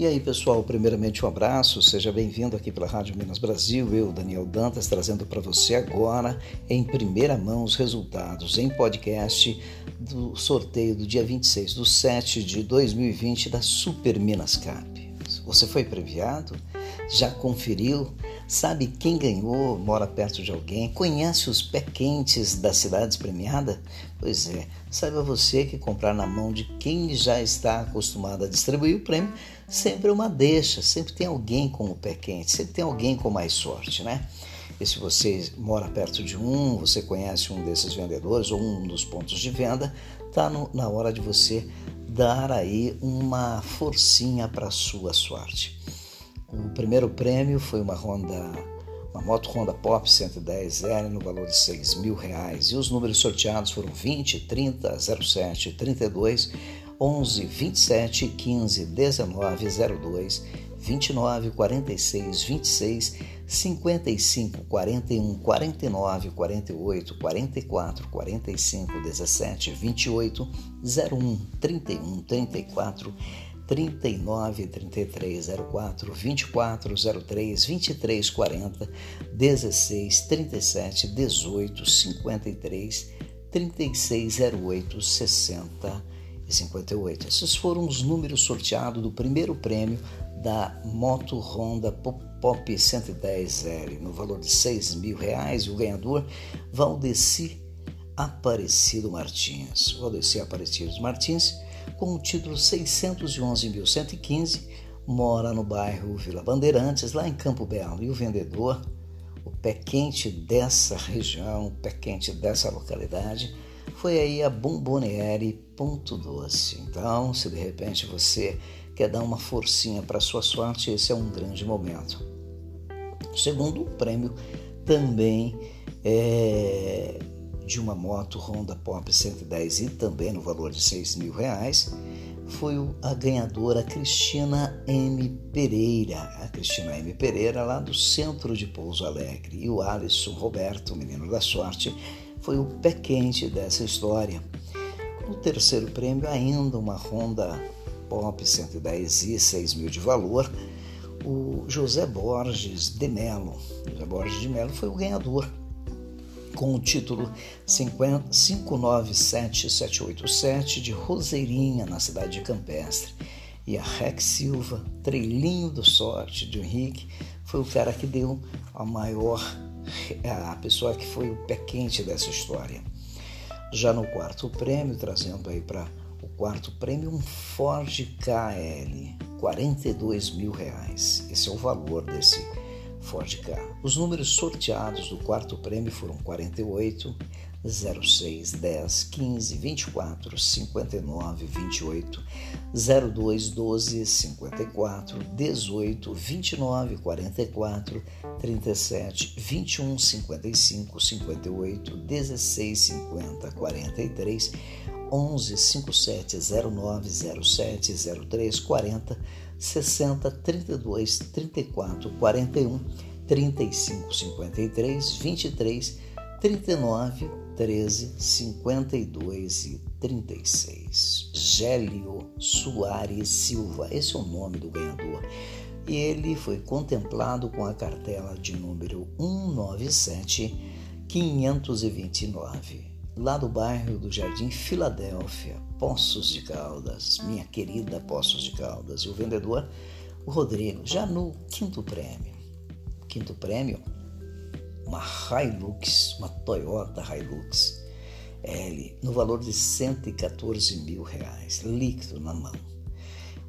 E aí, pessoal, primeiramente um abraço, seja bem-vindo aqui pela Rádio Minas Brasil. Eu, Daniel Dantas, trazendo para você agora, em primeira mão, os resultados em podcast do sorteio do dia 26 do 7 de 2020 da Super Minas Cap. Você foi previado? Já conferiu? Sabe quem ganhou? Mora perto de alguém? Conhece os pé quentes das cidades premiadas? Pois é, saiba você que comprar na mão de quem já está acostumado a distribuir o prêmio sempre uma deixa, sempre tem alguém com o pé quente, sempre tem alguém com mais sorte, né? E se você mora perto de um, você conhece um desses vendedores ou um dos pontos de venda, tá no, na hora de você dar aí uma forcinha para a sua sorte. O primeiro prêmio foi uma Honda, uma moto Honda Pop 110L no valor de 6 mil reais e os números sorteados foram 20, 30, 07, 32, 11, 27, 15, 19, 02, 29, 46, 26, 55, 41, 49, 48, 44, 45, 17, 28, 01, 31, 34, 39, 33, 04, 24, 03, 23, 40, 16, 37, 18, 53, 36, 08, 60 e 58. Esses foram os números sorteados do primeiro prêmio da moto Honda Pop 110L no valor de 6 mil reais e o ganhador Valdeci Aparecido Martins. Valdeci Aparecido Martins com o título 611.115, mora no bairro Vila Bandeirantes, lá em Campo Belo. E o vendedor, o pé quente dessa região, o pé quente dessa localidade, foi aí a Bomboniere Ponto Doce. Então, se de repente você quer dar uma forcinha para sua sorte, esse é um grande momento. O segundo prêmio também é de uma moto Honda Pop 110 e também no valor de 6 mil reais foi a ganhadora Cristina M. Pereira. A Cristina M. Pereira, lá do centro de Pouso Alegre. E o Alisson Roberto, menino da sorte, foi o pé quente dessa história. No terceiro prêmio, ainda uma Honda Pop 110i, 6 mil de valor, o José Borges de Melo. José Borges de Melo foi o ganhador com o título 597787 de Roseirinha, na cidade de Campestre. E a Rex Silva, Treilinho do Sorte, de Henrique, foi o cara que deu a maior, a pessoa que foi o pé quente dessa história. Já no quarto prêmio, trazendo aí para o quarto prêmio, um Ford KL, 42 mil reais. Esse é o valor desse Ford Ka. Os números sorteados do quarto prêmio foram 48, 06, 10, 15, 24, 59, 28, 02, 12, 54, 18, 29, 44, 37, 21, 55, 58, 16, 50, 43, 11, 57, 09, 07, 03, 40, 60 32 34 41 35 53 23 39 13 52 e 36. Gélio Soares Silva, esse é o nome do ganhador. E ele foi contemplado com a cartela de número 197 529 lá do bairro do Jardim Filadélfia, Poços de Caldas, minha querida Poços de Caldas, e o vendedor, o Rodrigo, já no quinto prêmio. Quinto prêmio, uma Hilux, uma Toyota Hilux L, no valor de 114 mil reais, líquido na mão.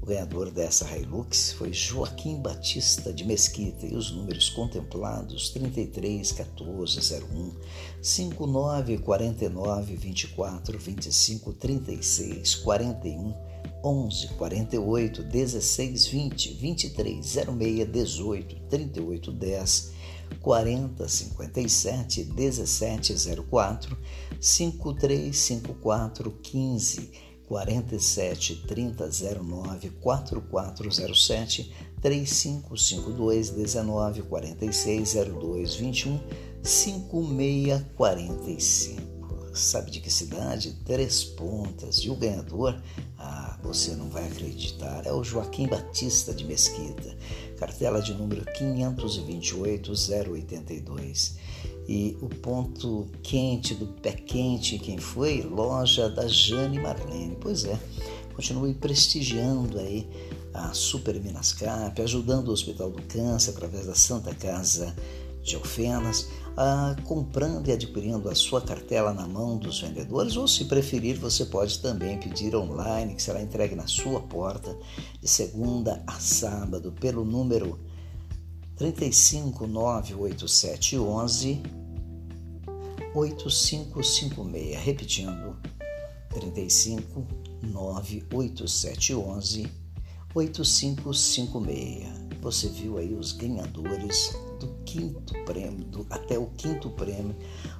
O ganhador dessa Hilux foi Joaquim Batista de Mesquita e os números contemplados 33 14 01 59 49 24 25 36 41 11 48 16 20 23 06 18 38 10 40 57 17 04 53 54 15 47 30 09 4407 3552 19 46 02 21 5645. Sabe de que cidade? Três Pontas. E o ganhador, a você não vai acreditar. É o Joaquim Batista de Mesquita, cartela de número 528-082. E o ponto quente do pé quente, quem foi? Loja da Jane Marlene. Pois é, continue prestigiando aí a Super Minascap, ajudando o Hospital do Câncer através da Santa Casa de Alfenas, ah, comprando e adquirindo a sua cartela na mão dos vendedores, ou se preferir, você pode também pedir online, que será entregue na sua porta de segunda a sábado pelo número 3598711 8556. Repetindo, 3598711 8556. Você viu aí os ganhadores do quinto prêmio, do, até o quinto prêmio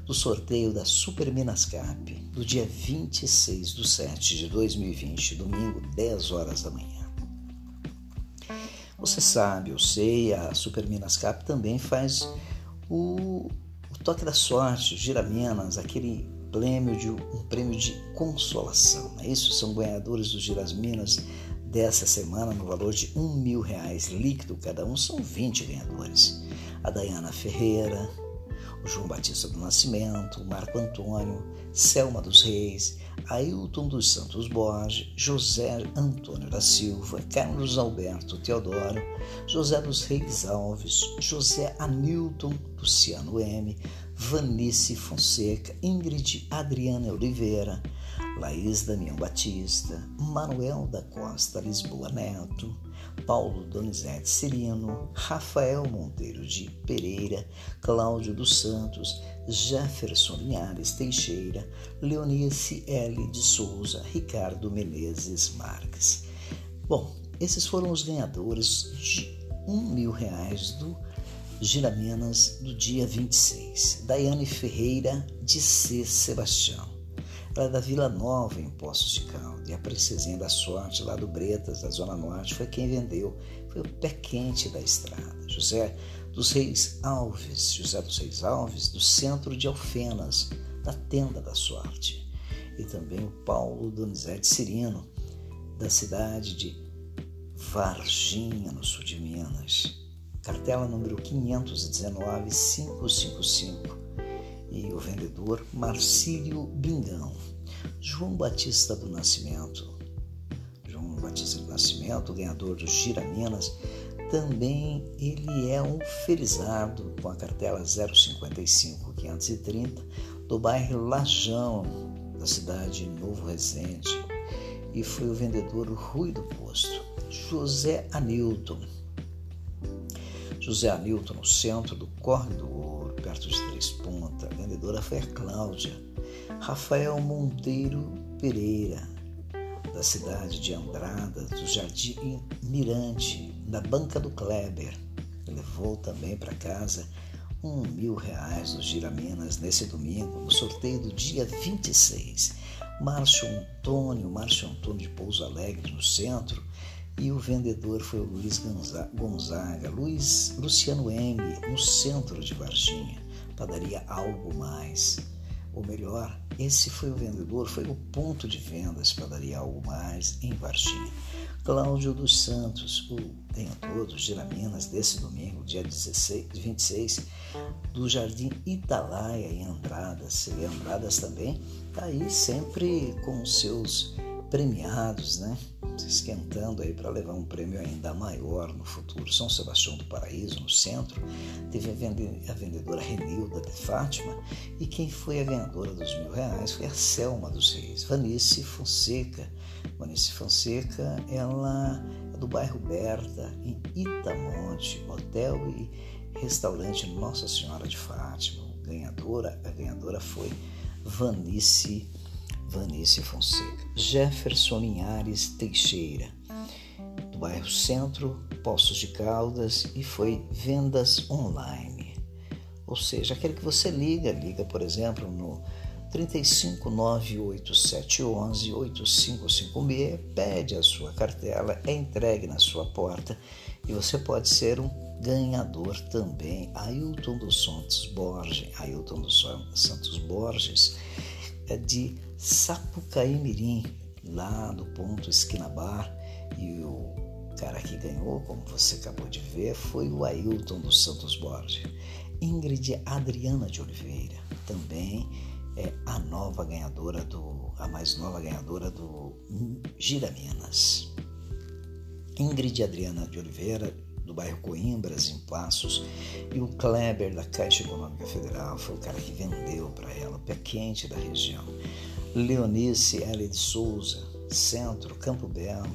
do sorteio da Super Minascap, do dia 26 de 7 de 2020, domingo, 10 horas da manhã. Você sabe, eu sei, a Super Minascap também faz o, o toque da sorte, o Giraminas, aquele prêmio de um prêmio de consolação. É isso são ganhadores do Giraminas dessa semana no valor de um mil reais líquido cada um. São 20 ganhadores. A Dayana Ferreira, o João Batista do Nascimento, o Marco Antônio, Selma dos Reis, Ailton dos Santos Borges, José Antônio da Silva, Carlos Alberto Teodoro, José dos Reis Alves, José Anilton Luciano M, Vanice Fonseca, Ingrid Adriana Oliveira, Laís Damião Batista, Manuel da Costa Lisboa Neto, Paulo Donizete Cirino, Rafael Monteiro de Pereira, Cláudio dos Santos, Jefferson Linhares Teixeira, Leonice L. de Souza, Ricardo Menezes Marques. Bom, esses foram os ganhadores de um mil reais do Giramenas do dia 26. Daiane Ferreira de C. Sebastião. É da Vila Nova, em Poços de Calda. E a princesinha da sorte, lá do Bretas, da Zona Norte, foi quem vendeu. Foi o pé quente da estrada. José dos Reis Alves, José dos Reis Alves, do centro de Alfenas, da Tenda da Sorte. E também o Paulo Donizete Cirino, da cidade de Varginha, no sul de Minas. Cartela número 519 555 e Marcílio Bingão. João Batista do Nascimento. João Batista do Nascimento, ganhador do Gira Minas, também ele é um felizardo com a cartela 055 530 do bairro Lajão, da cidade de Novo Resende. E foi o vendedor Rui do Posto, José Anilton. José Anilton, no centro do Corre do Ouro, de Três Pontas. A vendedora foi a Cláudia. Rafael Monteiro Pereira, da cidade de Andrada, do Jardim Mirante, da banca do Kleber. Levou também para casa um mil reais dos Giraminas nesse domingo, no sorteio do dia 26. Márcio Antônio, Márcio Antônio de Pouso Alegre, no centro, e o vendedor foi o Luiz Gonzaga, Luiz Luciano M, no centro de Varginha, padaria Algo Mais. Ou melhor, esse foi o vendedor, foi o ponto de vendas padaria Algo Mais em Varginha. Cláudio dos Santos, o ganhador dos Giraminas desse domingo, dia 16, 26, do Jardim Italaia em Andradas. E Andradas também está aí sempre com os seus premiados, né? Se esquentando aí para levar um prêmio ainda maior no futuro. São Sebastião do Paraíso, no centro, teve a vendedora Renilda de Fátima e quem foi a ganhadora dos mil reais foi a Selma dos Reis, Vanice Fonseca. Vanice Fonseca, ela é do bairro Berta, em Itamonte, hotel e restaurante Nossa Senhora de Fátima. Ganhadora, a ganhadora foi Vanice Fonseca. Vanice Fonseca, Jefferson Linhares Teixeira, do bairro Centro, Poços de Caldas, e foi vendas online. Ou seja, aquele que você liga, liga, por exemplo, no 35987118556, pede a sua cartela, é entregue na sua porta e você pode ser um ganhador também. Ailton dos Santos Borges, Ailton dos Santos Borges de Sapucaí Mirim, lá do ponto Esquina Bar e o cara que ganhou, como você acabou de ver, foi o Ailton dos Santos Borges. Ingrid Adriana de Oliveira também é a nova ganhadora do, a mais nova ganhadora do Gira Minas. Ingrid Adriana de Oliveira, do bairro Coimbras, em Passos, e o Kleber, da Caixa Econômica Federal, foi o cara que vendeu para ela, o pé quente da região. Leonice L. de Souza, Centro, Campo Belo,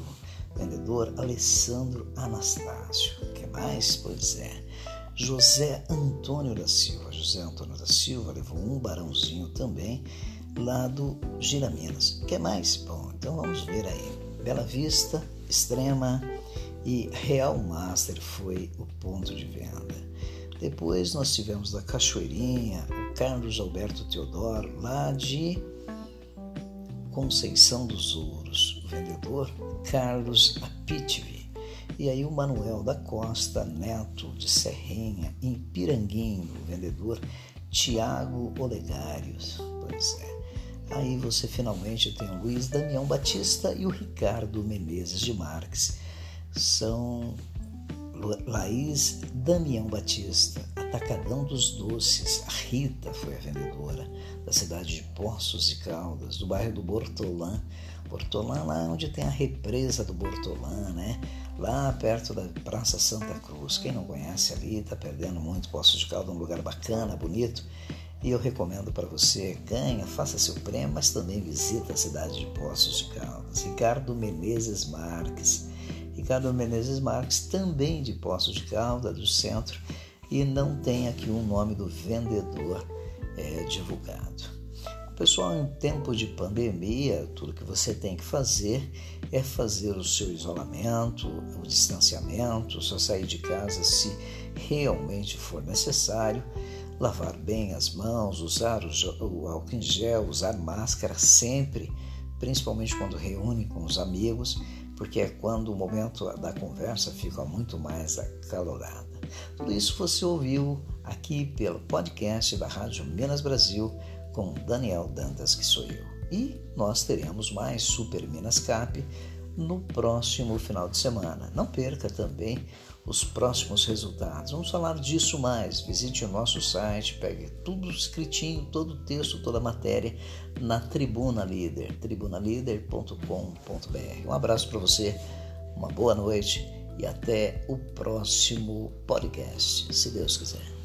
vendedor Alessandro Anastácio. Que mais? Pois é. José Antônio da Silva. José Antônio da Silva levou um barãozinho também lá do Giraminas. Que mais? Bom, então vamos ver aí. Bela Vista, Extrema e Real Master foi o ponto de venda. Depois nós tivemos da Cachoeirinha, o Carlos Alberto Teodoro, lá de Conceição dos Ouros, o vendedor Carlos Apitvi. E aí o Manuel da Costa Neto de Serrinha, em Piranguinho, o vendedor Tiago Olegários. Pois é. Aí você finalmente tem o Luiz Damião Batista e o Ricardo Menezes de Marques. São Laís Damião Batista, Atacadão dos Doces. A Rita foi a vendedora da cidade de Poços de Caldas, do bairro do Bortolã. Bortolã, lá onde tem a represa do Bortolã, né? Lá perto da Praça Santa Cruz. Quem não conhece ali está perdendo muito. Poços de Caldas é um lugar bacana, bonito. E eu recomendo para você, ganha, faça seu prêmio, mas também visita a cidade de Poços de Caldas. Ricardo Menezes Marques. Ricardo Menezes Marques, também de Poços de Caldas, do centro, e não tem aqui o nome do vendedor é, divulgado. Pessoal, em tempo de pandemia, tudo que você tem que fazer é fazer o seu isolamento, o distanciamento, só sair de casa se realmente for necessário, lavar bem as mãos, usar o álcool em gel, usar máscara sempre, principalmente quando reúne com os amigos, porque é quando o momento da conversa fica muito mais acalorada. Tudo isso você ouviu aqui pelo podcast da Rádio Minas Brasil com Daniel Dantas, que sou eu. E nós teremos mais Super Minas Cap no próximo final de semana. Não perca também os próximos resultados. Vamos falar disso mais. Visite o nosso site, pegue tudo escritinho, todo o texto, toda a matéria na Tribuna Líder, tribunalíder.com.br. Um abraço para você, uma boa noite e até o próximo podcast, se Deus quiser.